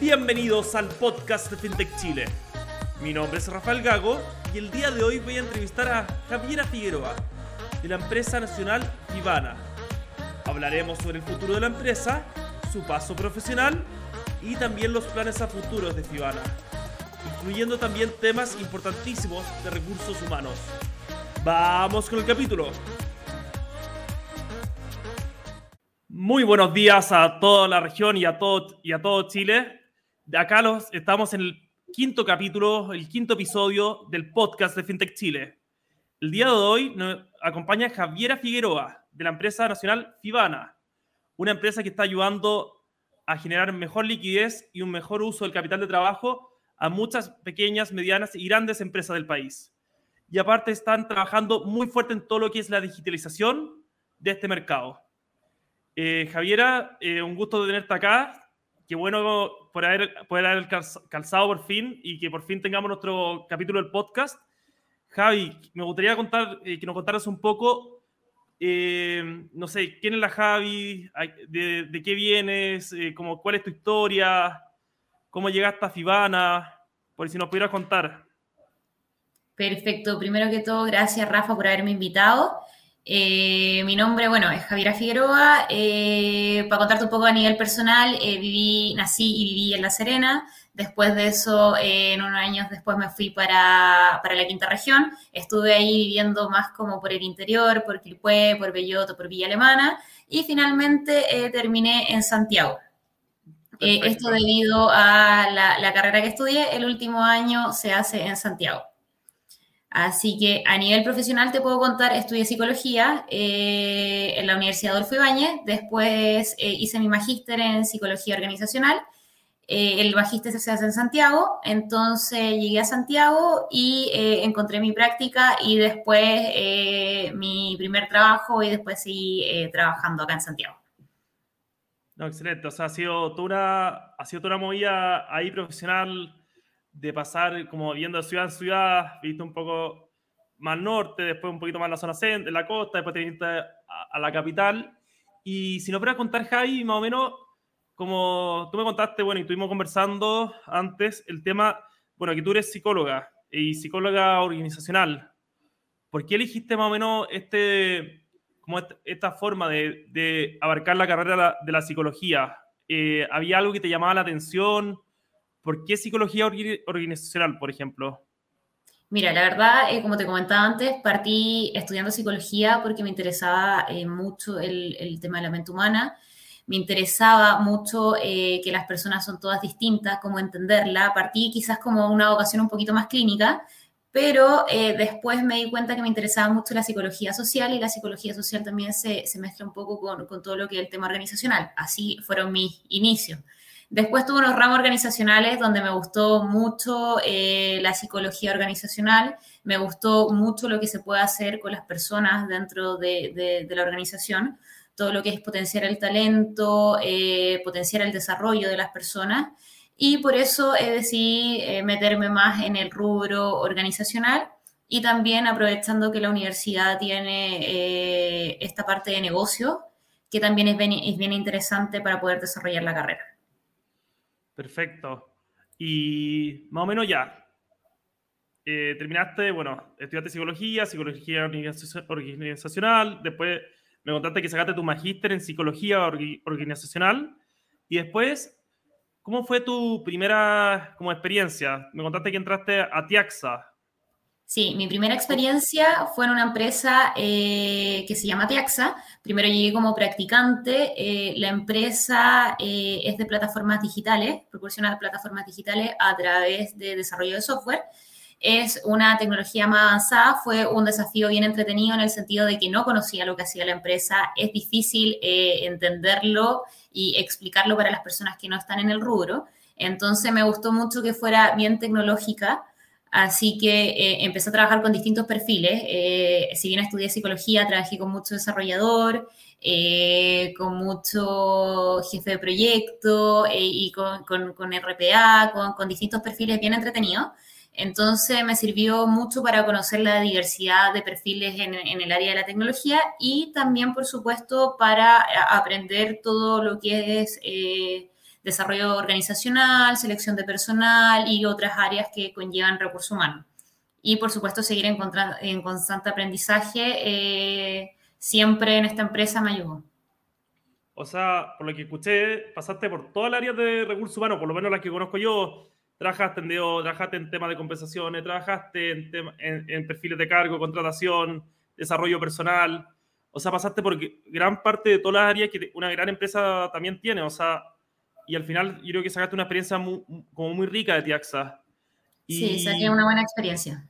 Bienvenidos al podcast de FinTech Chile. Mi nombre es Rafael Gago y el día de hoy voy a entrevistar a Javiera Figueroa de la empresa nacional Ivana. Hablaremos sobre el futuro de la empresa, su paso profesional y también los planes a futuros de Fibana, incluyendo también temas importantísimos de recursos humanos. Vamos con el capítulo. Muy buenos días a toda la región y a todo, y a todo Chile. Acá los, estamos en el quinto capítulo, el quinto episodio del podcast de FinTech Chile. El día de hoy nos acompaña Javiera Figueroa, de la empresa nacional Fibana, una empresa que está ayudando a generar mejor liquidez y un mejor uso del capital de trabajo a muchas pequeñas, medianas y grandes empresas del país. Y aparte están trabajando muy fuerte en todo lo que es la digitalización de este mercado. Eh, Javiera, eh, un gusto de tenerte acá. Qué bueno por haber, poder haber calzado por fin y que por fin tengamos nuestro capítulo del podcast. Javi, me gustaría contar, eh, que nos contaras un poco, no sé, quién es la Javi, de, qué vienes, como, cuál es tu historia, cómo llegaste a Fibana, por si nos pudieras contar. Perfecto. Primero que todo, gracias Rafa por haberme invitado. Eh, mi nombre, bueno, es Javiera Figueroa. Eh, para contarte un poco a nivel personal, eh, viví, nací y viví en La Serena. Después de eso, en unos años después me fui para, la quinta región. Estuve ahí viviendo más como por el interior, por Quilpué, por Belloto, por Villa Alemana. Y finalmente terminé en Santiago. esto debido a la carrera que estudié, el último año se hace en Santiago. Así que a nivel profesional te puedo contar, estudié psicología eh, en la Universidad Adolfo Ibáñez, después eh, hice mi magíster en psicología organizacional, eh, el magíster se hace en Santiago, entonces llegué a Santiago y encontré mi práctica y después mi primer trabajo y después seguí trabajando acá en Santiago. No, excelente, o sea, ha sido toda una, ha sido una movida ahí profesional de pasar como viendo ciudad en ciudad, viste un poco más norte, después un poquito más la zona centro, la costa, después te viniste a, la capital. Y si no fuera contar, Javi, más o menos, como tú me contaste, bueno, y estuvimos conversando antes, el tema, bueno, que tú eres psicóloga y psicóloga organizacional. ¿Por qué elegiste más o menos este, como esta forma de, de abarcar la carrera de la, psicología? Eh, ¿Había algo que te llamaba la atención? ¿Por qué psicología organizacional, por ejemplo? Mira, la verdad, eh, como te comentaba antes, partí estudiando psicología porque me interesaba eh, mucho el, tema de la mente humana. Me interesaba mucho eh, que las personas son todas distintas, cómo entenderla. Partí quizás como una vocación un poquito más clínica, pero después me di cuenta que me interesaba mucho la psicología social y la psicología social también se, se mezcla un poco con, con, todo lo que es el tema organizacional. Así fueron mis inicios. Después tuve unos ramos organizacionales donde me gustó mucho eh, la psicología organizacional, me gustó mucho lo que se puede hacer con las personas dentro de, la organización, todo lo que es potenciar el talento, eh, potenciar el desarrollo de las personas. Y por eso decidí eh, meterme más en el rubro organizacional y también aprovechando que la universidad tiene esta parte de negocio, que también es bien interesante para poder desarrollar la carrera. Perfecto. Y más o menos ya. Eh, terminaste, bueno, estudiaste psicología, psicología organizacional, después me contaste que sacaste tu magíster en psicología organizacional y después, ¿cómo fue tu primera como experiencia? Me contaste que entraste a Tiaxa. Sí, mi primera experiencia fue en una empresa eh, que se llama Tiaxa. Primero llegué como practicante. Eh, la empresa eh, es de plataformas digitales, proporciona plataformas digitales a través de desarrollo de software. Es una tecnología más avanzada, fue un desafío bien entretenido en el sentido de que no conocía lo que hacía la empresa. Es difícil entenderlo y explicarlo para las personas que no están en el rubro. Entonces me gustó mucho que fuera bien tecnológica Así que eh, empecé a trabajar con distintos perfiles. Eh, si bien estudié psicología, trabajé con mucho desarrollador, eh, con mucho jefe de proyecto y con, RPA, con, distintos perfiles bien entretenidos. Entonces me sirvió mucho para conocer la diversidad de perfiles en, el área de la tecnología y también, por supuesto, para aprender todo lo que es eh, desarrollo organizacional, selección de personal y otras áreas que conllevan recursos humanos. Y, por supuesto, seguir en, en constante aprendizaje eh, siempre en esta empresa me ayudó. O sea, por lo que escuché, pasaste por todas las áreas de recursos humanos, por lo menos las que conozco yo, trabajaste en, trabajaste en temas de compensaciones, trabajaste en, en, perfiles de cargo, contratación, desarrollo personal. O sea, pasaste por gran parte de todas las áreas que una gran empresa también tiene. O sea, y al final yo creo que sacaste una experiencia muy, como muy rica de Tiaxa. Y, sí, saqué una buena experiencia.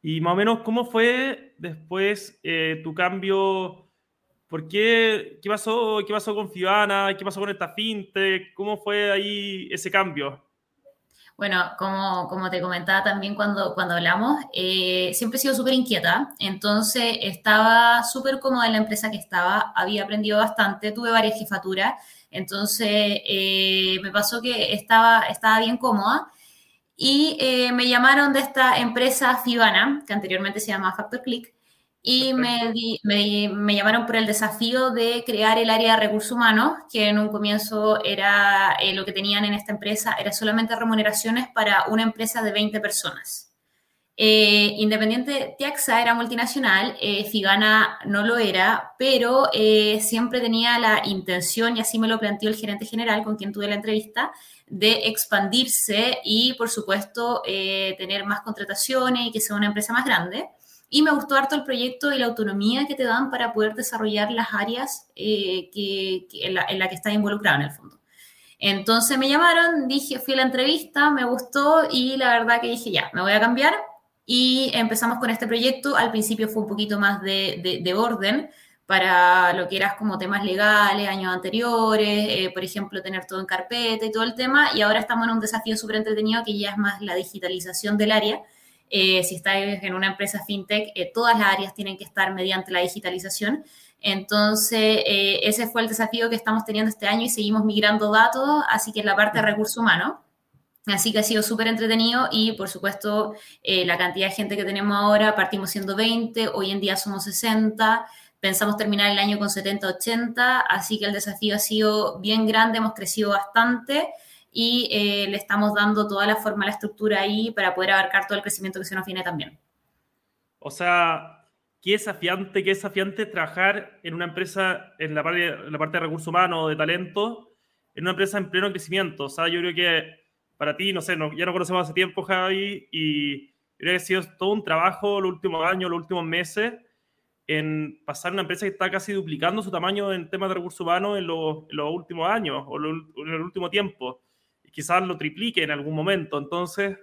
Y más o menos, ¿cómo fue después eh, tu cambio? ¿Por qué? ¿Qué pasó? ¿Qué pasó con Fibana? ¿Qué pasó con esta fintech? ¿Cómo fue ahí ese cambio? Bueno, como, como te comentaba también cuando, cuando hablamos, eh, siempre he sido súper inquieta, entonces estaba súper cómoda en la empresa que estaba, había aprendido bastante, tuve varias jefaturas, entonces eh, me pasó que estaba, estaba bien cómoda y eh, me llamaron de esta empresa Fibana, que anteriormente se llamaba Factor Click, y me, me, llamaron por el desafío de crear el área de recursos humanos, que en un comienzo era eh, lo que tenían en esta empresa, era solamente remuneraciones para una empresa de 20 personas. Eh, Independiente Tiaxa era multinacional, eh, Figana no lo era, pero siempre tenía la intención, y así me lo planteó el gerente general con quien tuve la entrevista, de expandirse y, por supuesto, tener más contrataciones y que sea una empresa más grande. Y me gustó harto el proyecto y la autonomía que te dan para poder desarrollar las áreas eh, que, en, la, que estás involucrado en el fondo. Entonces me llamaron, dije, fui a la entrevista, me gustó y la verdad que dije, ya, me voy a cambiar. Y empezamos con este proyecto. Al principio fue un poquito más de, de, orden para lo que eras como temas legales, años anteriores, eh, por ejemplo, tener todo en carpeta y todo el tema. Y ahora estamos en un desafío súper entretenido que ya es más la digitalización del área eh, si estáis en una empresa fintech, eh, todas las áreas tienen que estar mediante la digitalización. Entonces, eh, ese fue el desafío que estamos teniendo este año y seguimos migrando datos, así que en la parte de recursos humanos. Así que ha sido súper entretenido y, por supuesto, la cantidad de gente que tenemos ahora, partimos siendo 20, hoy en día somos 60, pensamos terminar el año con 70, 80, así que el desafío ha sido bien grande, hemos crecido bastante y eh, le estamos dando toda la forma, la estructura ahí para poder abarcar todo el crecimiento que se nos viene también. O sea, qué desafiante, qué desafiante trabajar en una empresa, en la parte, la parte de recursos humanos, de talento, en una empresa en pleno crecimiento. O sea, yo creo que para ti, no sé, ya no conocemos hace tiempo, Javi, y creo que ha sido todo un trabajo los últimos años, los últimos meses, en pasar una empresa que está casi duplicando su tamaño en temas de recursos humanos en los, en los últimos años o en el último tiempo quizás lo triplique en algún momento. Entonces,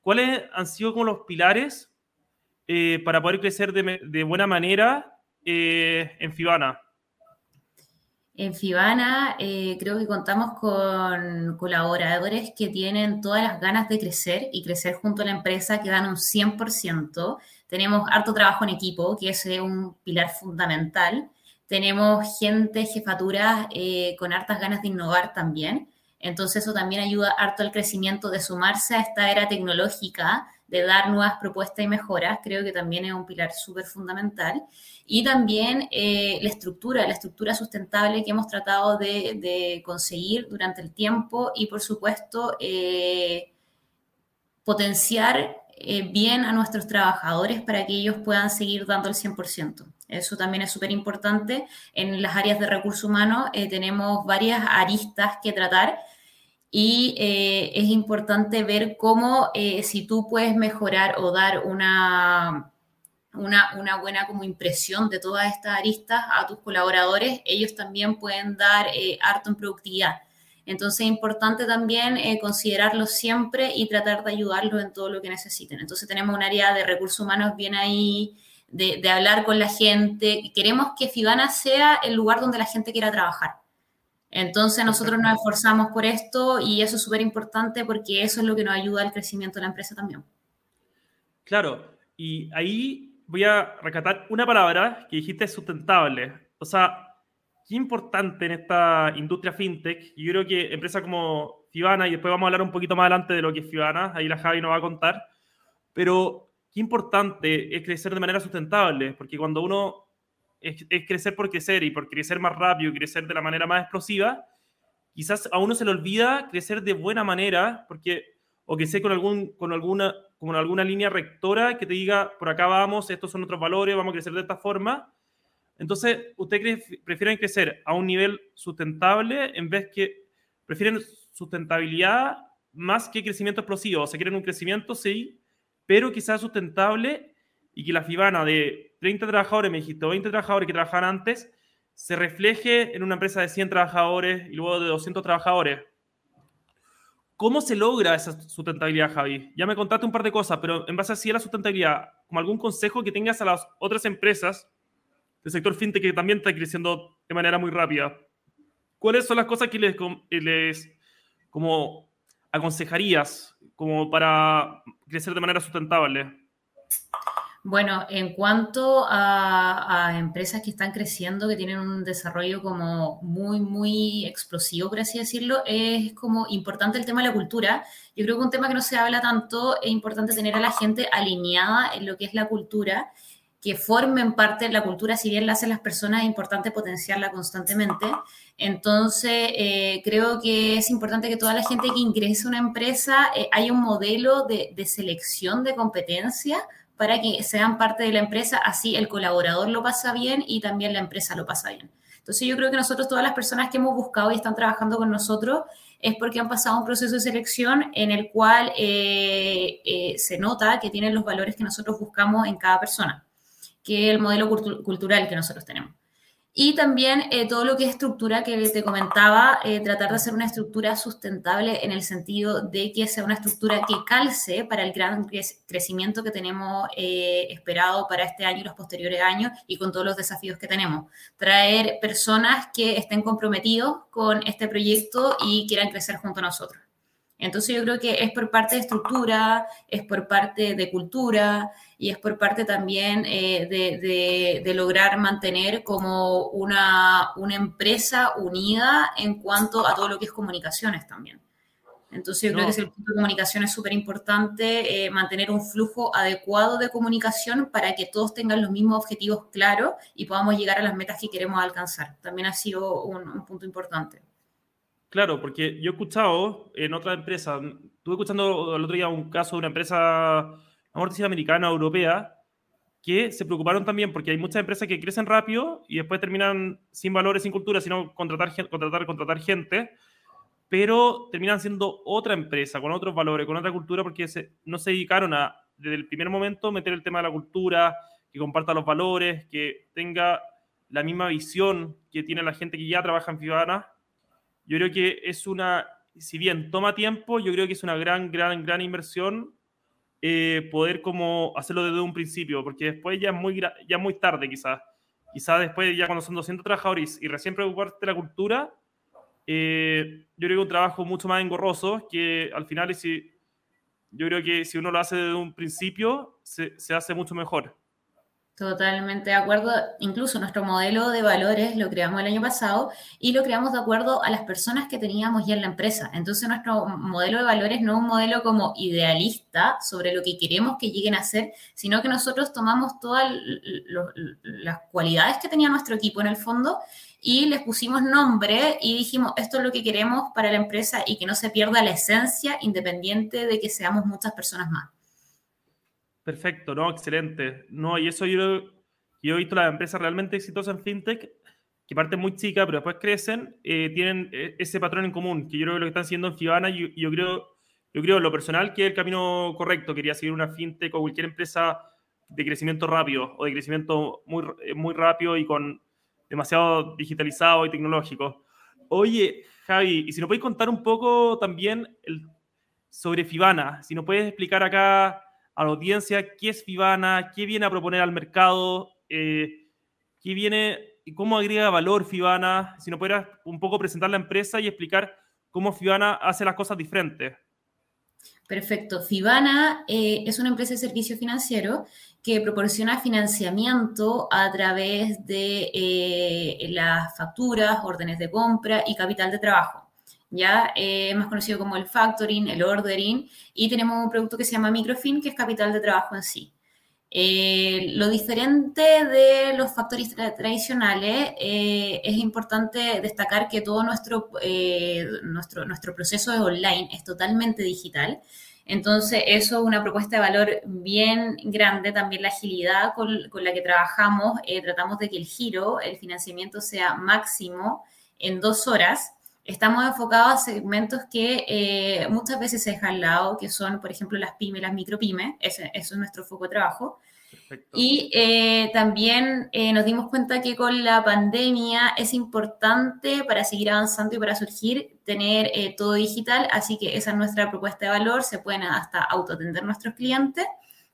¿cuáles han sido como los pilares eh, para poder crecer de, buena manera eh, en Fibana? En Fibana eh, creo que contamos con colaboradores que tienen todas las ganas de crecer y crecer junto a la empresa, que dan un 100%. Tenemos harto trabajo en equipo, que es un pilar fundamental. Tenemos gente, jefatura con hartas ganas de innovar también. Entonces eso también ayuda harto al crecimiento de sumarse a esta era tecnológica, de dar nuevas propuestas y mejoras, creo que también es un pilar súper fundamental. Y también eh, la estructura, la estructura sustentable que hemos tratado de, conseguir durante el tiempo y por supuesto eh, potenciar eh, bien a nuestros trabajadores para que ellos puedan seguir dando el 100%. Eso también es súper importante. En las áreas de recursos humanos tenemos varias aristas que tratar y eh, es importante ver cómo eh, si tú puedes mejorar o dar una, una, buena como impresión de todas estas aristas a tus colaboradores, ellos también pueden dar eh, harto en productividad. Entonces es importante también considerarlos siempre y tratar de ayudarlos en todo lo que necesiten. Entonces tenemos un área de recursos humanos bien ahí, de, de hablar con la gente. Queremos que Fibana sea el lugar donde la gente quiera trabajar entonces nosotros nos esforzamos por esto y eso es súper importante porque eso es lo que nos ayuda al crecimiento de la empresa también. Claro, y ahí voy a recatar una palabra que dijiste sustentable. O sea, qué importante en esta industria fintech, yo creo que empresas como Fibana, y después vamos a hablar un poquito más adelante de lo que es Fibana, ahí la Javi nos va a contar, pero qué importante es crecer de manera sustentable, porque cuando uno es, crecer por crecer y por crecer más rápido y crecer de la manera más explosiva, quizás a uno se le olvida crecer de buena manera, porque o que sé con, algún, con, alguna, con alguna línea rectora que te diga, por acá vamos, estos son otros valores, vamos a crecer de esta forma, entonces, ¿ustedes prefieren crecer a un nivel sustentable en vez que prefieren sustentabilidad más que crecimiento explosivo? O sea, quieren un crecimiento, sí, pero quizás sustentable y que la FIBANA de 30 trabajadores, me dijiste, 20 trabajadores que trabajan antes, se refleje en una empresa de 100 trabajadores y luego de 200 trabajadores. ¿Cómo se logra esa sustentabilidad, Javi? Ya me contaste un par de cosas, pero en base a la sustentabilidad, como algún consejo que tengas a las otras empresas del sector fintech que también está creciendo de manera muy rápida. ¿Cuáles son las cosas que les, les como aconsejarías como para crecer de manera sustentable? Bueno, en cuanto a, empresas que están creciendo, que tienen un desarrollo como muy, muy explosivo, por así decirlo, es como importante el tema de la cultura. Yo creo que un tema que no se habla tanto, es importante tener a la gente alineada en lo que es la cultura que formen parte de la cultura, si bien la hacen las personas, es importante potenciarla constantemente. Entonces, eh, creo que es importante que toda la gente que ingrese a una empresa eh, haya un modelo de, de, selección de competencia para que sean parte de la empresa, así el colaborador lo pasa bien y también la empresa lo pasa bien. Entonces, yo creo que nosotros, todas las personas que hemos buscado y están trabajando con nosotros, es porque han pasado un proceso de selección en el cual eh, se nota que tienen los valores que nosotros buscamos en cada persona que el modelo cultural que nosotros tenemos. Y también eh, todo lo que es estructura que te comentaba, eh, tratar de hacer una estructura sustentable en el sentido de que sea una estructura que calce para el gran crecimiento que tenemos eh, esperado para este año y los posteriores años y con todos los desafíos que tenemos. Traer personas que estén comprometidos con este proyecto y quieran crecer junto a nosotros. Entonces yo creo que es por parte de estructura, es por parte de cultura y es por parte también eh, de, lograr mantener como una, empresa unida en cuanto a todo lo que es comunicaciones también. Entonces yo creo que el punto de comunicación es súper importante, eh, mantener un flujo adecuado de comunicación para que todos tengan los mismos objetivos claros y podamos llegar a las metas que queremos alcanzar. También ha sido un punto importante. Claro, porque yo he escuchado en otra empresa, estuve escuchando el otro día un caso de una empresa, una americana, europea, que se preocuparon también porque hay muchas empresas que crecen rápido y después terminan sin valores, sin cultura, sino contratar, contratar, contratar gente, pero terminan siendo otra empresa, con otros valores, con otra cultura, porque no se dedicaron a, desde el primer momento, meter el tema de la cultura, que comparta los valores, que tenga la misma visión que tiene la gente que ya trabaja en Fibana yo creo que es una, si bien toma tiempo, yo creo que es una gran, gran, gran inversión eh, poder como hacerlo desde un principio, porque después ya es muy, ya muy tarde quizás. Quizás después ya cuando son 200 trabajadores y recién preocuparte de la cultura, eh, yo creo que un trabajo mucho más engorroso que al final si, yo creo que si uno lo hace desde un principio, se, se hace mucho mejor. Totalmente de acuerdo. Incluso nuestro modelo de valores lo creamos el año pasado y lo creamos de acuerdo a las personas que teníamos ya en la empresa. Entonces nuestro modelo de valores no es un modelo como idealista sobre lo que queremos que lleguen a ser, sino que nosotros tomamos todas las cualidades que tenía nuestro equipo en el fondo y les pusimos nombre y dijimos, esto es lo que queremos para la empresa y que no se pierda la esencia independiente de que seamos muchas personas más. Perfecto, no, excelente. No, y eso yo, yo he visto las empresas realmente exitosas en fintech, que parten muy chicas, pero después crecen, eh, tienen eh, ese patrón en común, que yo creo que lo que están haciendo en Fibana, y yo, creo, yo creo lo personal que es el camino correcto. Quería seguir una fintech o cualquier empresa de crecimiento rápido o de crecimiento muy, eh, muy rápido y con demasiado digitalizado y tecnológico. Oye, Javi, y si nos puedes contar un poco también el, sobre Fibana, si nos puedes explicar acá a la audiencia qué es Fibana, qué viene a proponer al mercado, eh, qué viene y cómo agrega valor Fibana, si no pudieras un poco presentar la empresa y explicar cómo Fibana hace las cosas diferentes. Perfecto. Fibana eh, es una empresa de servicio financiero que proporciona financiamiento a través de eh, las facturas, órdenes de compra y capital de trabajo. Ya eh, más conocido como el factoring, el ordering, y tenemos un producto que se llama Microfin, que es capital de trabajo en sí. lo diferente de los factores tradicionales es importante destacar que todo nuestro, nuestro, nuestro proceso es online, es totalmente digital. Entonces, eso es una propuesta de valor bien grande, también la agilidad con, la que trabajamos. Eh, tratamos de que el giro, el financiamiento sea máximo en dos horas. Estamos enfocados a segmentos que eh, muchas veces se dejan al lado, que son, por ejemplo, las pymes, las micropymes. Ese, eso es nuestro foco de trabajo. Y eh, también eh, nos dimos cuenta que con la pandemia es importante para seguir avanzando y para surgir tener eh, todo digital, así que esa es nuestra propuesta de valor, se pueden hasta autoatender nuestros clientes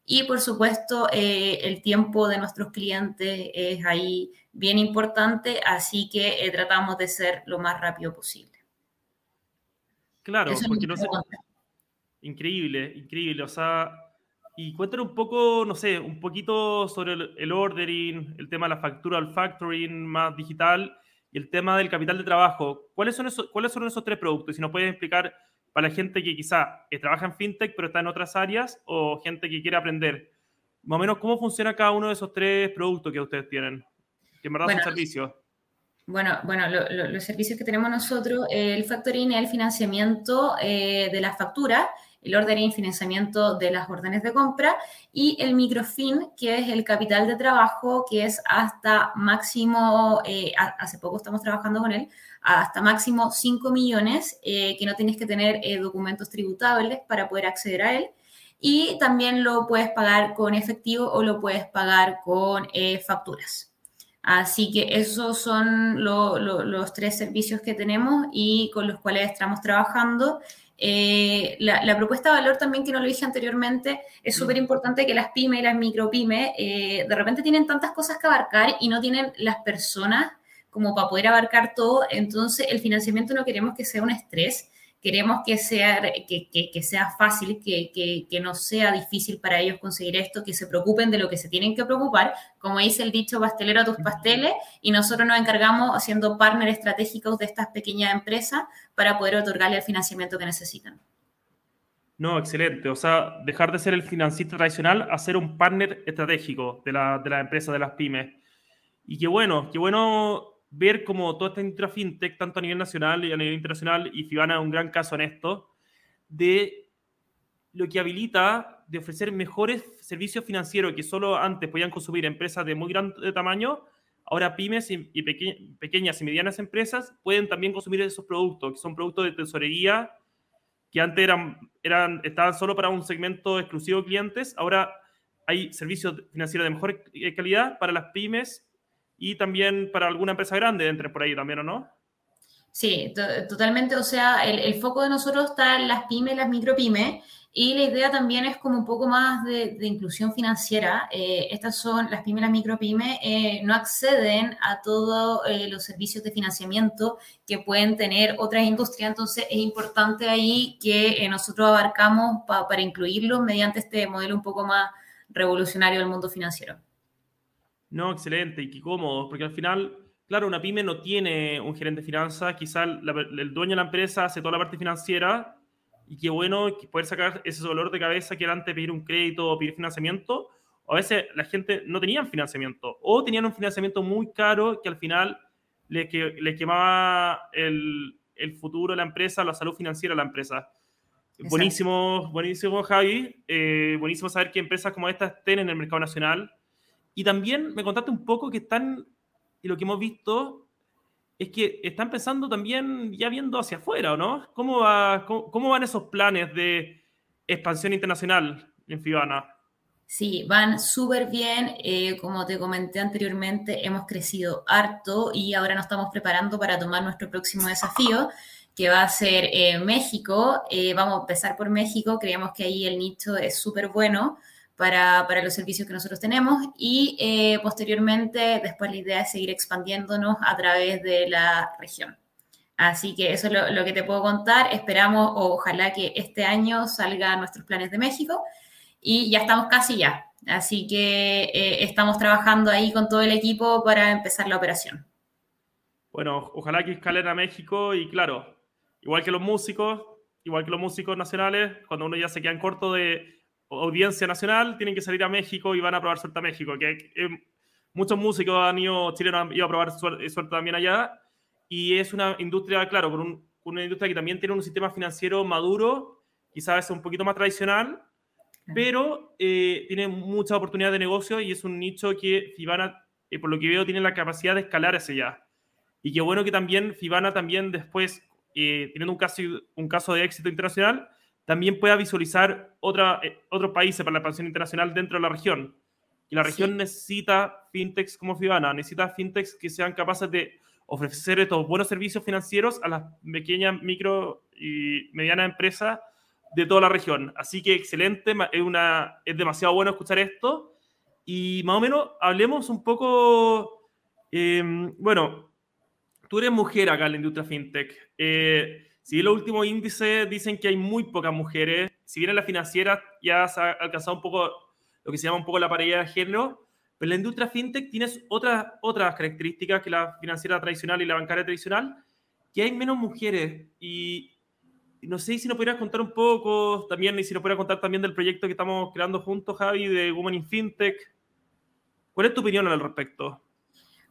y por supuesto el tiempo de nuestros clientes es ahí bien importante, así que tratamos de ser lo más rápido posible. Claro, porque no sé... Increíble, increíble, o sea y cuéntanos un poco, no sé, un poquito sobre el, ordering, el tema de la factura, el factoring más digital y el tema del capital de trabajo. ¿Cuáles son esos, cuáles son esos tres productos? Si nos puedes explicar para la gente que quizá trabaja en fintech pero está en otras áreas o gente que quiere aprender, más o menos cómo funciona cada uno de esos tres productos que ustedes tienen, que en verdad son servicios. Bueno, bueno los servicios que tenemos nosotros, el factoring es el financiamiento eh, de las facturas el ordering financiamiento de las órdenes de compra y el microfin, que es el capital de trabajo, que es hasta máximo, eh, hace poco estamos trabajando con él, hasta máximo 5 millones, eh, que no tienes que tener eh, documentos tributables para poder acceder a él. Y también lo puedes pagar con efectivo o lo puedes pagar con facturas. Así que esos son los tres servicios que tenemos y con los cuales estamos trabajando. Eh, la, propuesta de valor también, que no lo dije anteriormente, es súper importante que las pymes y las micropymes eh, de repente tienen tantas cosas que abarcar y no tienen las personas como para poder abarcar todo. Entonces, el financiamiento no queremos que sea un estrés, queremos que sea, que, que, sea fácil, que, que, no sea difícil para ellos conseguir esto, que se preocupen de lo que se tienen que preocupar, como dice el dicho pastelero a tus pasteles, y nosotros nos encargamos haciendo partner estratégicos de estas pequeñas empresas para poder otorgarle el financiamiento que necesitan. No, excelente. O sea, dejar de ser el financista tradicional a ser un partner estratégico de la, de la empresa, de las pymes. Y qué bueno, qué bueno ver cómo toda esta industria fintech, tanto a nivel nacional y a nivel internacional, y Fibana es un gran caso en esto, de lo que habilita de ofrecer mejores servicios financieros que solo antes podían consumir empresas de muy gran tamaño, ahora pymes y, pequeñas y medianas empresas pueden también consumir esos productos, que son productos de tesorería que antes eran, eran, estaban solo para un segmento exclusivo de clientes, ahora hay servicios financieros de mejor calidad para las pymes y también para alguna empresa grande entre por ahí también, ¿o no? Sí, totalmente. O sea, el, foco de nosotros está en las pymes, las micropymes, y la idea también es como un poco más de, inclusión financiera. Eh, estas son, las pymes, las micropymes, eh, no acceden a todos eh, los servicios de financiamiento que pueden tener otras industrias, entonces es importante ahí que nosotros abarcamos para incluirlos mediante este modelo un poco más revolucionario del mundo financiero. No, excelente y qué cómodo, porque al final, claro, una pyme no tiene un gerente de finanzas, quizá el, dueño de la empresa hace toda la parte financiera y qué bueno poder sacar ese dolor de cabeza que era antes pedir un crédito o pedir financiamiento. a veces la gente no tenía financiamiento o tenían un financiamiento muy caro que al final le, que, le quemaba el, el, futuro de la empresa, la salud financiera de la empresa. Buenísimo, buenísimo, Javi. Eh, buenísimo saber que empresas como estas estén en el mercado nacional y también me contaste un poco que están, y lo que hemos visto es que están pensando también ya viendo hacia afuera, ¿no? ¿Cómo, va, cómo, van esos planes de expansión internacional en Fibana? Sí, van súper bien. Eh, como te comenté anteriormente, hemos crecido harto y ahora nos estamos preparando para tomar nuestro próximo desafío, que va a ser eh, México. Eh, vamos a empezar por México. Creemos que ahí el nicho es súper bueno para, para, los servicios que nosotros tenemos y eh, posteriormente después la idea es seguir expandiéndonos a través de la región. Así que eso es lo, que te puedo contar. Esperamos, o ojalá que este año salgan nuestros planes de México y ya estamos casi ya. Así que eh, estamos trabajando ahí con todo el equipo para empezar la operación. Bueno, ojalá que escalen a México y claro, igual que los músicos, igual que los músicos nacionales, cuando uno ya se queda corto de audiencia nacional, tienen que salir a México y van a probar suerte a México. Que, eh, muchos músicos han ido, chilenos han ido a probar suerte, también allá y es una industria, claro, con una industria que también tiene un sistema financiero maduro, quizás es un poquito más tradicional, pero eh, tiene muchas oportunidades de negocio y es un nicho que Fibana, eh, por lo que veo, tiene la capacidad de escalar hacia allá. Y qué bueno que también Fibana también después, eh, teniendo un caso, un caso de éxito internacional, también pueda visualizar otra, otros países para la expansión internacional dentro de la región. Y la región necesita fintechs como Fibana, necesita fintechs que sean capaces de ofrecer estos buenos servicios financieros a las pequeñas, micro y medianas empresas de toda la región. Así que excelente, es, una, es demasiado bueno escuchar esto. Y más o menos hablemos un poco, em, bueno, tú eres mujer acá en la industria fintech. Eh, si los últimos índices dicen que hay muy pocas mujeres, si bien en la financiera ya se ha alcanzado un poco lo que se llama un poco la paridad de género, pero la industria fintech tiene otras, otras características que la financiera tradicional y la bancaria tradicional, que hay menos mujeres. Y, no sé si nos podrías contar un poco también, y si nos podrías contar también del proyecto que estamos creando juntos, Javi, de Women in Fintech. ¿Cuál es tu opinión al respecto?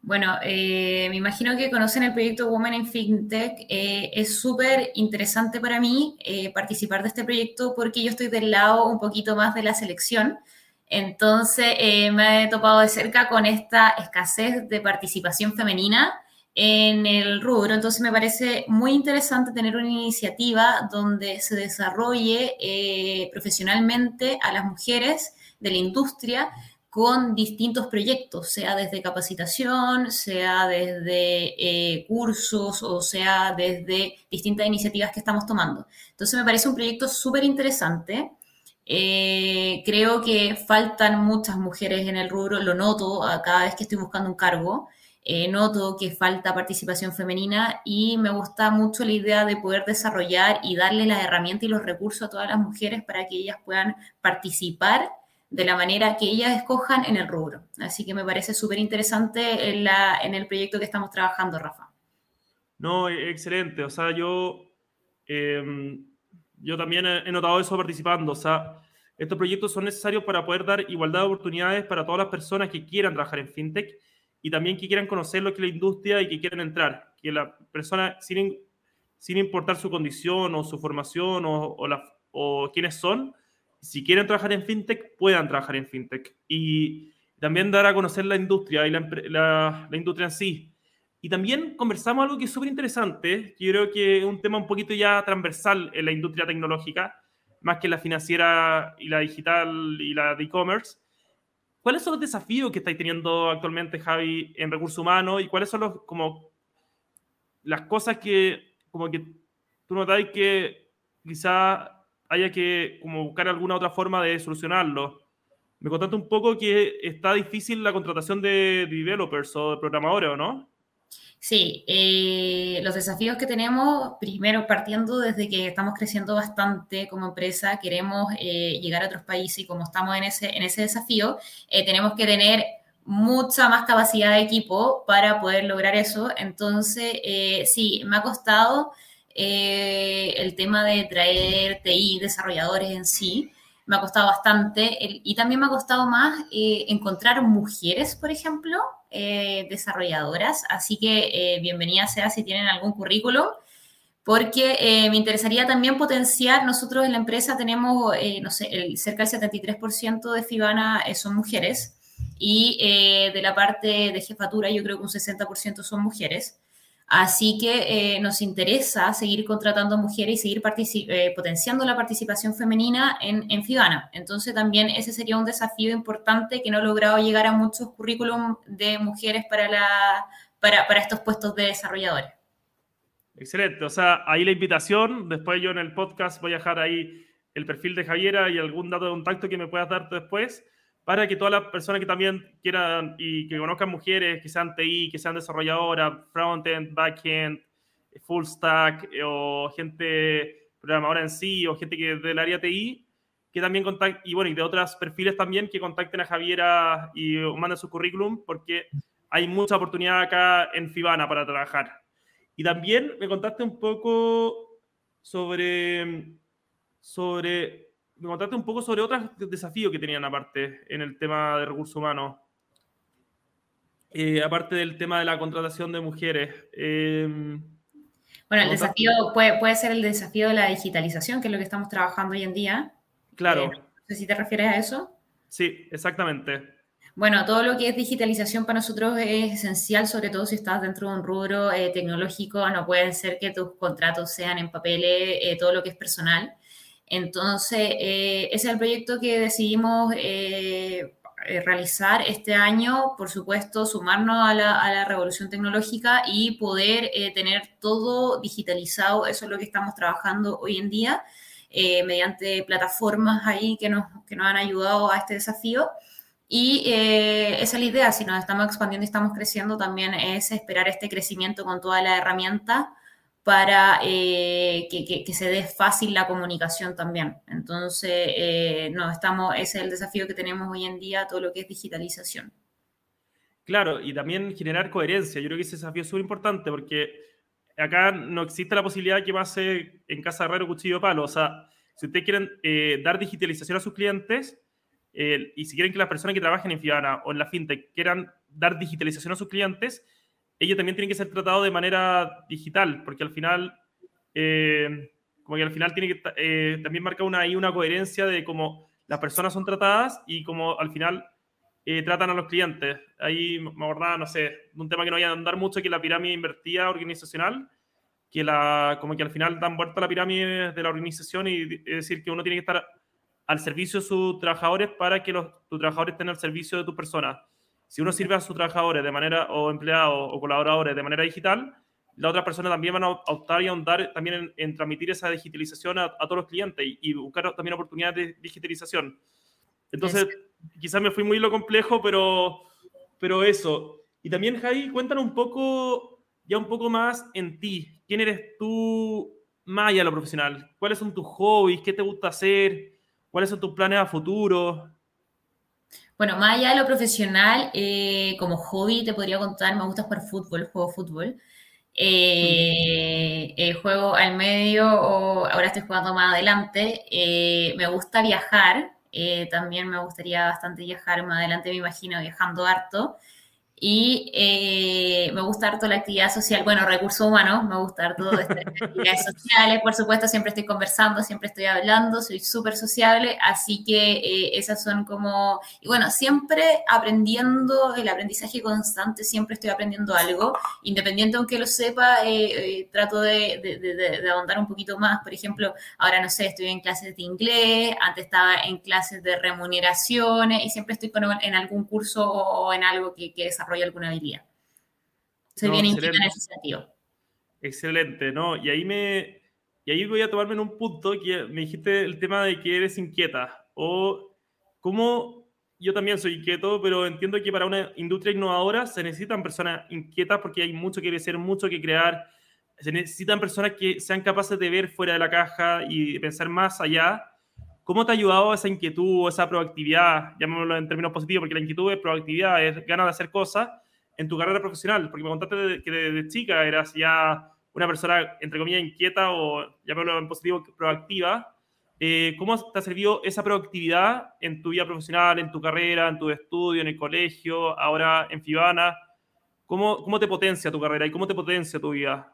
Bueno, eh, me imagino que conocen el proyecto Women in FinTech. Eh, es súper interesante para mí eh, participar de este proyecto porque yo estoy del lado un poquito más de la selección. Entonces, me he topado de cerca con esta escasez de participación femenina en el rubro. Entonces me parece muy interesante tener una iniciativa donde se desarrolle profesionalmente a las mujeres de la industria con distintos proyectos, sea desde capacitación, sea desde eh, cursos o sea desde distintas iniciativas que estamos tomando. Entonces me parece un proyecto súper interesante. Eh, creo que faltan muchas mujeres en el rubro, lo noto cada vez que estoy buscando un cargo. Eh, noto que falta participación femenina y me gusta mucho la idea de poder desarrollar y darle las herramientas y los recursos a todas las mujeres para que ellas puedan participar de la manera que ellas escojan en el rubro. Así que me parece súper interesante en, en, el proyecto que estamos trabajando, Rafa. No, e, excelente. O sea, yo, em, yo también he notado eso participando. O sea, estos proyectos son necesarios para poder dar igualdad de oportunidades para todas las personas que quieran trabajar en FinTech y también que quieran conocer lo que es la industria y que quieran entrar. Que la persona, sin, sin importar su condición o su formación o, o, la, o quiénes son, si quieren trabajar en fintech, puedan trabajar en fintech. Y también dar a conocer la industria y la, la, la industria en sí. Y también conversamos algo que es súper interesante, que yo creo que es un tema un poquito ya transversal en la industria tecnológica, más que la financiera y la digital y la de e-commerce, ¿Cuáles son los desafíos que estáis teniendo actualmente, Javi, en recursos humanos? ¿Y cuáles son los, como, las cosas que, como que tú notáis que quizá haya que como buscar alguna otra forma de solucionarlo? Me contaste un poco que está difícil la contratación de developers o de programadores, ¿o no? Sí, eh, los desafíos que tenemos, primero partiendo desde que estamos creciendo bastante como empresa, queremos eh, llegar a otros países y como estamos en ese, en ese desafío, eh, tenemos que tener mucha más capacidad de equipo para poder lograr eso. Entonces, sí, me ha costado el tema de traer TI, desarrolladores en sí me ha costado bastante. Y también me ha costado más encontrar mujeres, por ejemplo, eh, desarrolladoras, así que eh, bienvenida sea si tienen algún currículum, porque eh, me interesaría también potenciar, nosotros en la empresa tenemos, no sé, el, cerca del 73% de Fibana son mujeres. Y de la parte de jefatura yo creo que un 60% son mujeres. Así que eh, nos interesa seguir contratando mujeres y seguir eh, potenciando la participación femenina en, en Fibana. Entonces también ese sería un desafío importante que no ha logrado llegar a muchos currículum de mujeres para, la, para, para estos puestos de desarrolladores. Excelente. O sea, ahí la invitación. Después yo en el podcast voy a dejar ahí el perfil de Javiera y algún dato de contacto que me puedas dar después para que todas las personas que también quieran y que conozcan mujeres, que sean TI, que sean desarrolladoras, frontend, backend, full stack o gente programadora en sí o gente que del área TI, que también contacten, y bueno, y de otros perfiles también, que contacten a Javiera y manden su currículum, porque hay mucha oportunidad acá en Fibana para trabajar. Y también me contaste un poco sobre, sobre, me contaste un poco sobre otros desafíos que tenían aparte en el tema de recursos humanos. Eh, aparte del tema de la contratación de mujeres. Eh, bueno, el desafío puede, puede ser el desafío de la digitalización, que es lo que estamos trabajando hoy en día. Claro. Eh, no sé si te refieres a eso. Sí, exactamente. Bueno, todo lo que es digitalización para nosotros es esencial, sobre todo si estás dentro de un rubro tecnológico. No puede ser que tus contratos sean en papeles, todo lo que es personal. Entonces, ese es el proyecto que decidimos realizar este año, por supuesto, sumarnos a la, revolución tecnológica y poder tener todo digitalizado. Eso es lo que estamos trabajando hoy en día. Eh, mediante plataformas ahí que nos, que nos han ayudado a este desafío. Y eh, esa es la idea, si nos estamos expandiendo y estamos creciendo, también es esperar este crecimiento con toda la herramienta para eh, que, se dé fácil la comunicación también. Entonces, no, estamos, ese es el desafío que tenemos hoy en día, todo lo que es digitalización. Claro, y también generar coherencia. Yo creo que ese desafío es súper importante porque acá no existe la posibilidad que pase en casa herrero cuchillo palo. O sea, si ustedes quieren eh, dar digitalización a sus clientes eh, y si quieren que las personas que trabajen en Fibana o en la fintech quieran dar digitalización a sus clientes, ellos también tienen que ser tratados de manera digital, porque al final, eh, como que al final tiene que también marcar una, ahí una coherencia de cómo las personas son tratadas y cómo al final eh, tratan a los clientes. Ahí me acordaba, no sé, un tema que no vaya a andar mucho, que la pirámide invertida organizacional, que la, como que al final dan vuelta la pirámide de la organización y es decir que uno tiene que estar al servicio de sus trabajadores para que los, tus trabajadores estén al servicio de tus personas. Si uno sirve a sus trabajadores de manera, o empleados o colaboradores de manera digital, la otra persona también van a optar y ahondar también en, transmitir esa digitalización a, todos los clientes y, y, buscar también oportunidades de digitalización. Entonces, quizás me fui muy lo complejo, pero, pero eso. Y también, Jai, cuéntanos un poco, ya un poco más en ti. ¿Quién eres tú más allá de lo profesional? ¿Cuáles son tus hobbies? ¿Qué te gusta hacer? ¿Cuáles son tus planes a futuro? Bueno, más allá de lo profesional, eh, como hobby te podría contar, me gusta jugar fútbol, juego fútbol. Eh, eh, juego al medio o ahora estoy jugando más adelante. me gusta viajar, eh, también me gustaría bastante viajar más adelante, me imagino viajando harto. Y eh, me gusta harto la actividad social, bueno, recursos humanos, me gusta harto estas actividades sociales, por supuesto, siempre estoy conversando, siempre estoy hablando, soy súper sociable, así que eh, esas son como, y bueno, siempre aprendiendo, el aprendizaje constante, siempre estoy aprendiendo algo, independiente aunque lo sepa, eh, trato de, de, de, de, ahondar un poquito más, por ejemplo, ahora no sé, estoy en clases de inglés, antes estaba en clases de remuneraciones y siempre estoy con, en algún curso o en algo que, que desarrollo alguna habilidad. Soy bien inquieta en ese sentido. Excelente, ¿no? Y ahí me y ahí voy a tomarme en un punto que me dijiste el tema de que eres inquieta o cómo yo también soy inquieto, pero entiendo que para una industria innovadora se necesitan personas inquietas porque hay mucho que crecer, mucho que crear. Se necesitan personas que sean capaces de ver fuera de la caja y pensar más allá. ¿Cómo te ha ayudado esa inquietud o esa proactividad, llamémoslo en términos positivos, porque la inquietud es proactividad, es ganas de hacer cosas en tu carrera profesional? Porque me contaste que desde chica eras ya una persona, entre comillas, inquieta o, llamémoslo en positivo, proactiva. Eh, ¿Cómo te ha servido esa proactividad en tu vida profesional, en tu carrera, en tu estudio, en el colegio, ahora en Fibana? ¿Cómo, ¿Cómo te potencia tu carrera y cómo te potencia tu vida?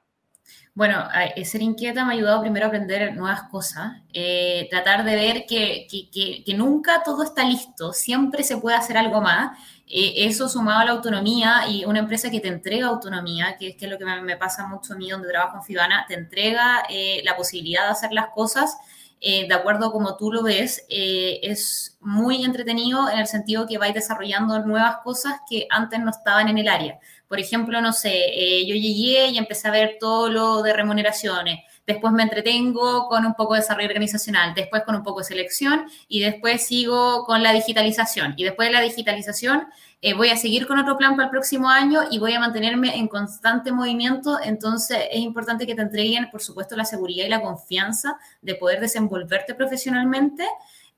Bueno, ser inquieta me ha ayudado primero a aprender nuevas cosas, eh, tratar de ver que, nunca todo está listo, siempre se puede hacer algo más. Eh, eso sumado a la autonomía y una empresa que te entrega autonomía, que es, que lo que me, me, pasa mucho a mí donde trabajo en Fibana, te entrega eh, la posibilidad de hacer las cosas de acuerdo a como tú lo ves, es muy entretenido en el sentido que vais desarrollando nuevas cosas que antes no estaban en el área. Por ejemplo, no sé, eh, yo llegué y empecé a ver todo lo de remuneraciones, después me entretengo con un poco de desarrollo organizacional, después con un poco de selección y después sigo con la digitalización. Y después de la digitalización eh, voy a seguir con otro plan para el próximo año y voy a mantenerme en constante movimiento. Entonces es importante que te entreguen, por supuesto, la seguridad y la confianza de poder desenvolverte profesionalmente.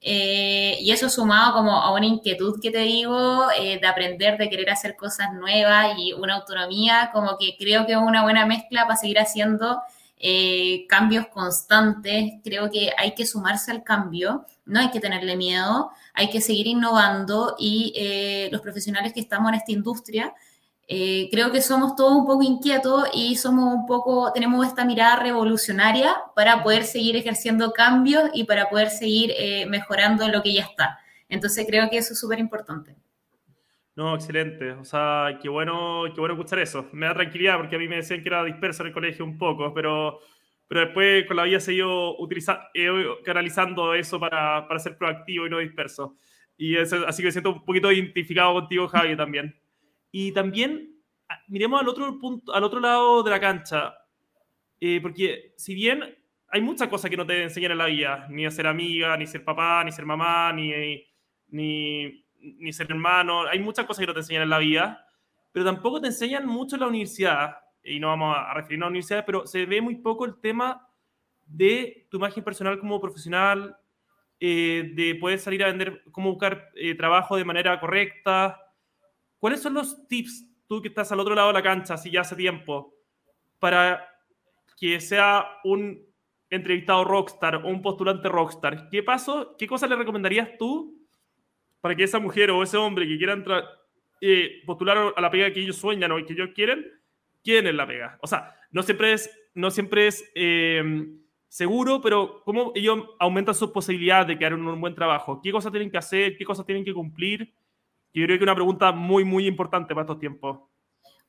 Eh, y eso sumado como a una inquietud que te digo, eh, de aprender, de querer hacer cosas nuevas y una autonomía, como que creo que es una buena mezcla para seguir haciendo eh, cambios constantes. Creo que hay que sumarse al cambio, no hay que tenerle miedo, hay que seguir innovando y los profesionales que estamos en esta industria eh, creo que somos todos un poco inquietos y somos un poco, tenemos esta mirada revolucionaria para poder seguir ejerciendo cambios y para poder seguir eh, mejorando lo que ya está. Entonces creo que eso es súper importante. No, excelente. O sea, qué bueno, qué bueno escuchar eso. Me da tranquilidad porque a mí me decían que era disperso en el colegio un poco, pero, pero después con la vida he ido utilizando, canalizando eso para, para ser proactivo y no disperso. Y así que me siento un poquito identificado contigo, Javi, también. Y también ah, miremos al otro, punto, al otro lado de la cancha, eh, porque si bien hay muchas cosas que no te enseñan en la vida, ni a ser amiga, ni ser papá, ni ser mamá, ni, ni, ni ser hermano, hay muchas cosas que no te enseñan en la vida, pero tampoco te enseñan mucho en la universidad, y no vamos a referirnos a la universidad, pero se ve muy poco el tema de tu imagen personal como profesional, eh, de poder salir a vender, cómo buscar eh, trabajo de manera correcta, ¿Cuáles son los tips, tú que estás al otro lado de la cancha, así ya hace tiempo, para que sea un entrevistado rockstar o un postulante rockstar? ¿Qué paso, qué cosas le recomendarías tú para que esa mujer o ese hombre que quiera entrar, eh, postular a la pega que ellos sueñan o que ellos quieren, quieren la pega? O sea, no siempre es, no siempre es eh, seguro, pero ¿cómo ellos aumentan sus posibilidades de quedar en un buen trabajo? ¿Qué cosas tienen que hacer? ¿Qué cosas tienen que cumplir? Yo creo que una pregunta muy, muy importante para estos tiempos.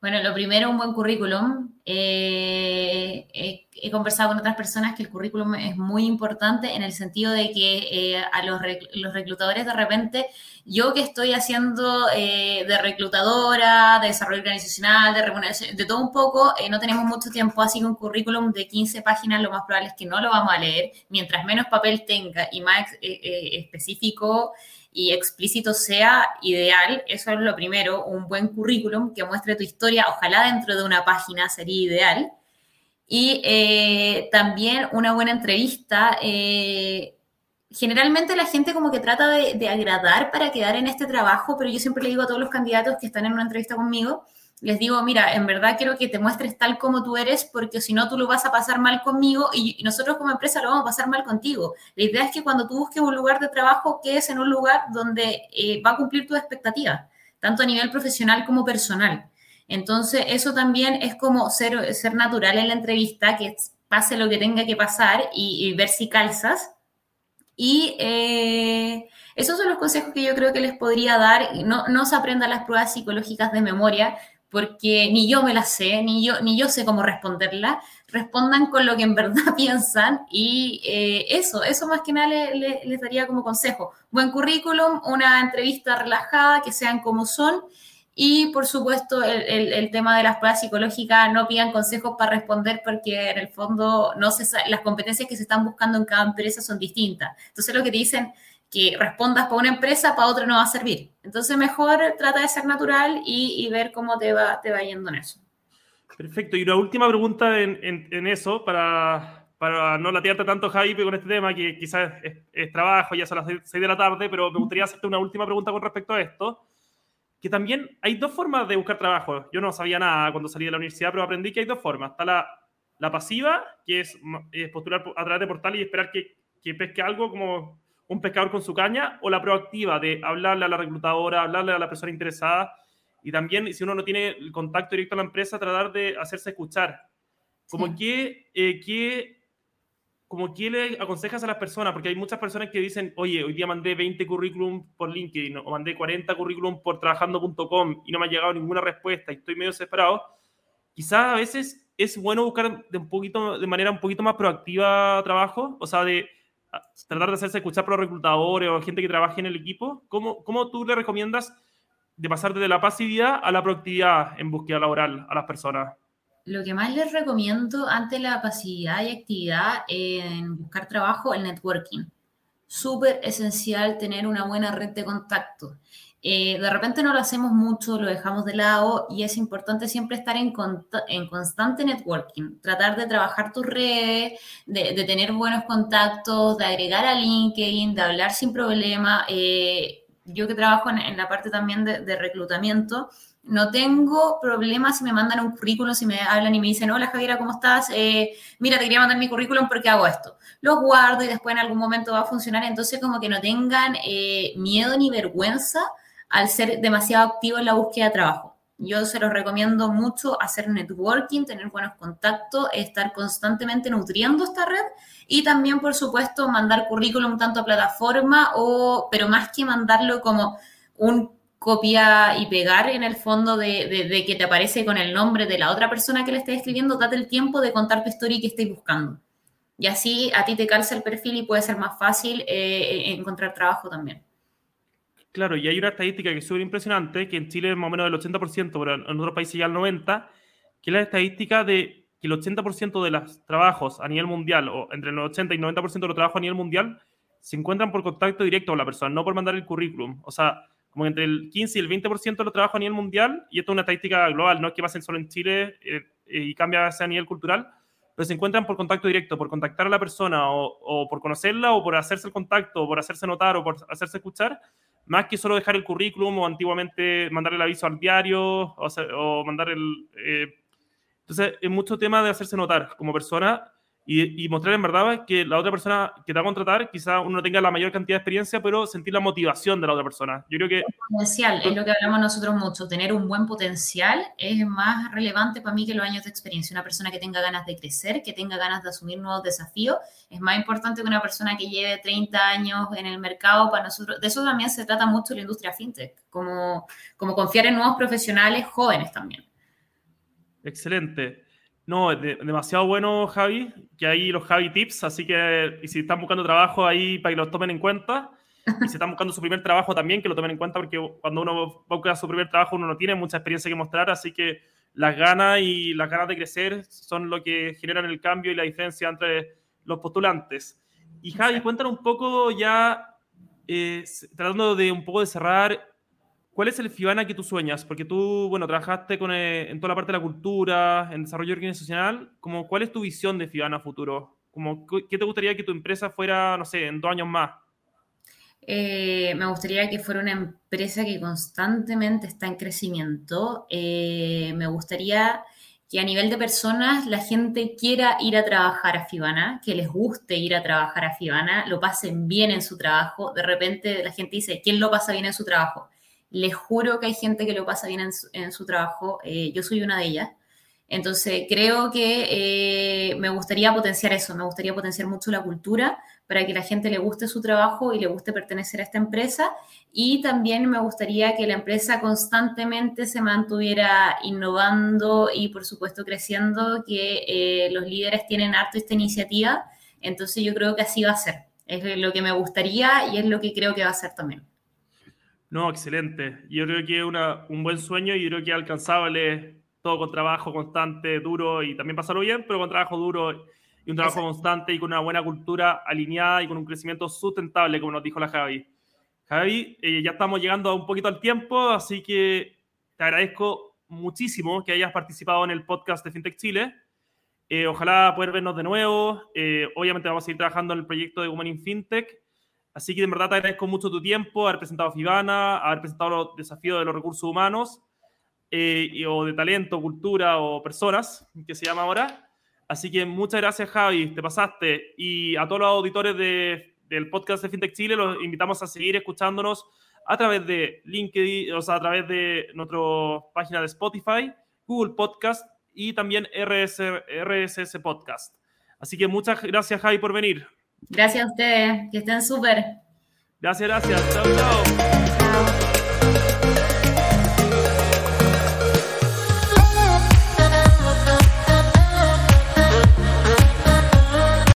Bueno, lo primero, un buen currículum. Eh, he, conversado con otras personas que el currículum es muy importante en el sentido de que eh, a los, los, reclutadores de repente, yo que estoy haciendo eh, de reclutadora, de desarrollo organizacional, de remuneración, de todo un poco, no tenemos mucho tiempo, así que un currículum de 15 páginas lo más probable es que no lo vamos a leer. Mientras menos papel tenga y más específico y explícito sea ideal, eso es lo primero, un buen currículum que muestre tu historia, ojalá dentro de una página sería ideal. Y eh, también una buena entrevista. Eh, generalmente la gente como que trata de, agradar para quedar en este trabajo, pero yo siempre le digo a todos los candidatos que están en una entrevista conmigo, les digo, mira, en verdad quiero que te muestres tal como tú eres, porque si no, tú lo vas a pasar mal conmigo y, nosotros como empresa lo vamos a pasar mal contigo. La idea es que cuando tú busques un lugar de trabajo, quedes en un lugar donde eh, va a cumplir tus expectativas, tanto a nivel profesional como personal. Entonces, eso también es como ser, ser natural en la entrevista, que pase lo que tenga que pasar y, ver si calzas. Y eh, esos son los consejos que yo creo que les podría dar. No, no se aprendan las pruebas psicológicas de memoria porque ni yo me la sé, ni yo, ni yo sé cómo responderla. Respondan con lo que en verdad piensan y eh, eso, eso más que nada les daría como consejo. Buen currículum, una entrevista relajada, que sean como son. Y por supuesto, el, el, tema de las pruebas psicológicas, no pidan consejos para responder porque en el fondo no se, las competencias que se están buscando en cada empresa son distintas. Entonces, lo que te dicen, que respondas para una empresa, para otra no va a servir. Entonces mejor trata de ser natural y, ver cómo te va, te va yendo en eso. Perfecto. Y una última pregunta en, en, eso, para, para no latearte tanto, Javi, con este tema, que quizás es, trabajo, ya son las 6 de la tarde, pero me gustaría hacerte una última pregunta con respecto a esto. Que también hay dos formas de buscar trabajo. Yo no sabía nada cuando salí de la universidad, pero aprendí que hay dos formas. Está la, la pasiva, que es, es postular a través de portal y esperar que, que pesque algo como un pescador con su caña o la proactiva de hablarle a la reclutadora, hablarle a la persona interesada y también, si uno no tiene el contacto directo a la empresa, tratar de hacerse escuchar. Como que, eh, como que le aconsejas a las personas, porque hay muchas personas que dicen, oye, hoy día mandé 20 currículum por LinkedIn o mandé 40 currículum por trabajando.com y no me ha llegado ninguna respuesta y estoy medio desesperado. Quizás a veces es bueno buscar de, un poquito, de manera un poquito más proactiva trabajo, o sea, de tratar de hacerse escuchar por los reclutadores o gente que trabaje en el equipo, ¿cómo, cómo tú le recomiendas de pasar de la pasividad a la proactividad en búsqueda laboral a las personas? Lo que más les recomiendo ante la pasividad y actividad en buscar trabajo, el networking. Súper esencial tener una buena red de contacto. Eh, de repente no lo hacemos mucho, lo dejamos de lado y es importante siempre estar en, en constante networking, tratar de trabajar tus redes, de, tener buenos contactos, de agregar a LinkedIn, de hablar sin problema. Eh, yo que trabajo en, la parte también de, reclutamiento, no tengo problema si me mandan un currículum, si me hablan y me dicen, hola Javiera, ¿cómo estás? Eh, mira, te quería mandar mi currículum porque hago esto. Los guardo y después en algún momento va a funcionar, entonces como que no tengan miedo ni vergüenza al ser demasiado activo en la búsqueda de trabajo. Yo se los recomiendo mucho hacer networking, tener buenos contactos, estar constantemente nutriendo esta red y también, por supuesto, mandar currículum tanto a plataforma o, pero más que mandarlo como un copia y pegar en el fondo de, que te aparece con el nombre de la otra persona que le estés escribiendo, date el tiempo de contar tu historia y que estés buscando. Y así a ti te calza el perfil y puede ser más fácil eh, encontrar trabajo también. Claro, y hay una estadística que es súper impresionante, que en Chile es más o menos del 80%, pero en otros países ya el 90%, que es la estadística de que el 80% de los trabajos a nivel mundial, o entre el 80 y el 90% de los trabajos a nivel mundial, se encuentran por contacto directo con la persona, no por mandar el currículum. O sea, como entre el 15 y el 20% de los trabajos a nivel mundial, y esto es una estadística global, no es que pasen solo en Chile eh, y cambia a nivel cultural, pero se encuentran por contacto directo, por contactar a la persona, o, o por conocerla, o por hacerse el contacto, o por hacerse notar, o por hacerse escuchar, más que solo dejar el currículum o antiguamente mandar el aviso al diario o, mandar el... Eh, entonces, es mucho tema de hacerse notar como persona y, mostrar en verdad que la otra persona que te va a contratar, quizá uno no tenga la mayor cantidad de experiencia, pero sentir la motivación de la otra persona. Yo creo que... Potencial, es lo que hablamos nosotros mucho. Tener un buen potencial es más relevante para mí que los años de experiencia. Una persona que tenga ganas de crecer, que tenga ganas de asumir nuevos desafíos, es más importante que una persona que lleve 30 años en el mercado. Para nosotros, de eso también se trata mucho la industria fintech, como, como confiar en nuevos profesionales jóvenes también. Excelente. No, demasiado bueno, Javi, que hay los Javi Tips, así que y si están buscando trabajo ahí para que los tomen en cuenta, y si están buscando su primer trabajo también, que lo tomen en cuenta, porque cuando uno busca su primer trabajo uno no tiene mucha experiencia que mostrar, así que las ganas y las ganas de crecer son lo que generan el cambio y la diferencia entre los postulantes. Y Javi, cuéntanos un poco ya, eh, tratando de un poco de cerrar, ¿Cuál es el Fibana que tú sueñas? Porque tú, bueno, trabajaste con, eh, en toda la parte de la cultura, en desarrollo organizacional. Como, ¿Cuál es tu visión de Fibana futuro? Como, ¿Qué te gustaría que tu empresa fuera, no sé, en dos años más? Eh, me gustaría que fuera una empresa que constantemente está en crecimiento. Eh, me gustaría que a nivel de personas la gente quiera ir a trabajar a Fibana, que les guste ir a trabajar a Fibana, lo pasen bien en su trabajo. De repente la gente dice, ¿quién lo pasa bien en su trabajo? Les juro que hay gente que lo pasa bien en su, trabajo. Eh, yo soy una de ellas. Entonces, creo que eh, me gustaría potenciar eso, me gustaría potenciar mucho la cultura para que la gente le guste su trabajo y le guste pertenecer a esta empresa. Y también me gustaría que la empresa constantemente se mantuviera innovando y, por supuesto, creciendo, que eh, los líderes tienen harto esta iniciativa. Entonces, yo creo que así va a ser. Es lo que me gustaría y es lo que creo que va a ser también. No, excelente. Yo creo que es un buen sueño y creo que es alcanzable todo con trabajo constante, duro y también pasarlo bien, pero con trabajo duro y un trabajo constante y con una buena cultura alineada y con un crecimiento sustentable, como nos dijo la Javi. Javi, eh, ya estamos llegando a un poquito al tiempo, así que te agradezco muchísimo que hayas participado en el podcast de FinTech Chile. Eh, ojalá poder vernos de nuevo. Eh, obviamente vamos a seguir trabajando en el proyecto de Women in FinTech Así que de verdad te agradezco mucho tu tiempo, haber presentado Fibana, haber presentado los desafíos de los recursos humanos, eh, o de talento, cultura o personas, que se llama ahora. Así que muchas gracias, Javi, te pasaste. Y a todos los auditores del podcast de FinTech Chile, los invitamos a seguir escuchándonos a través de LinkedIn, o sea, a través de nuestra página de Spotify, Google Podcast y también RSS Podcast. Así que muchas gracias, Javi, por venir. Gracias a ustedes, que estén súper. Gracias, gracias. Chao, chao.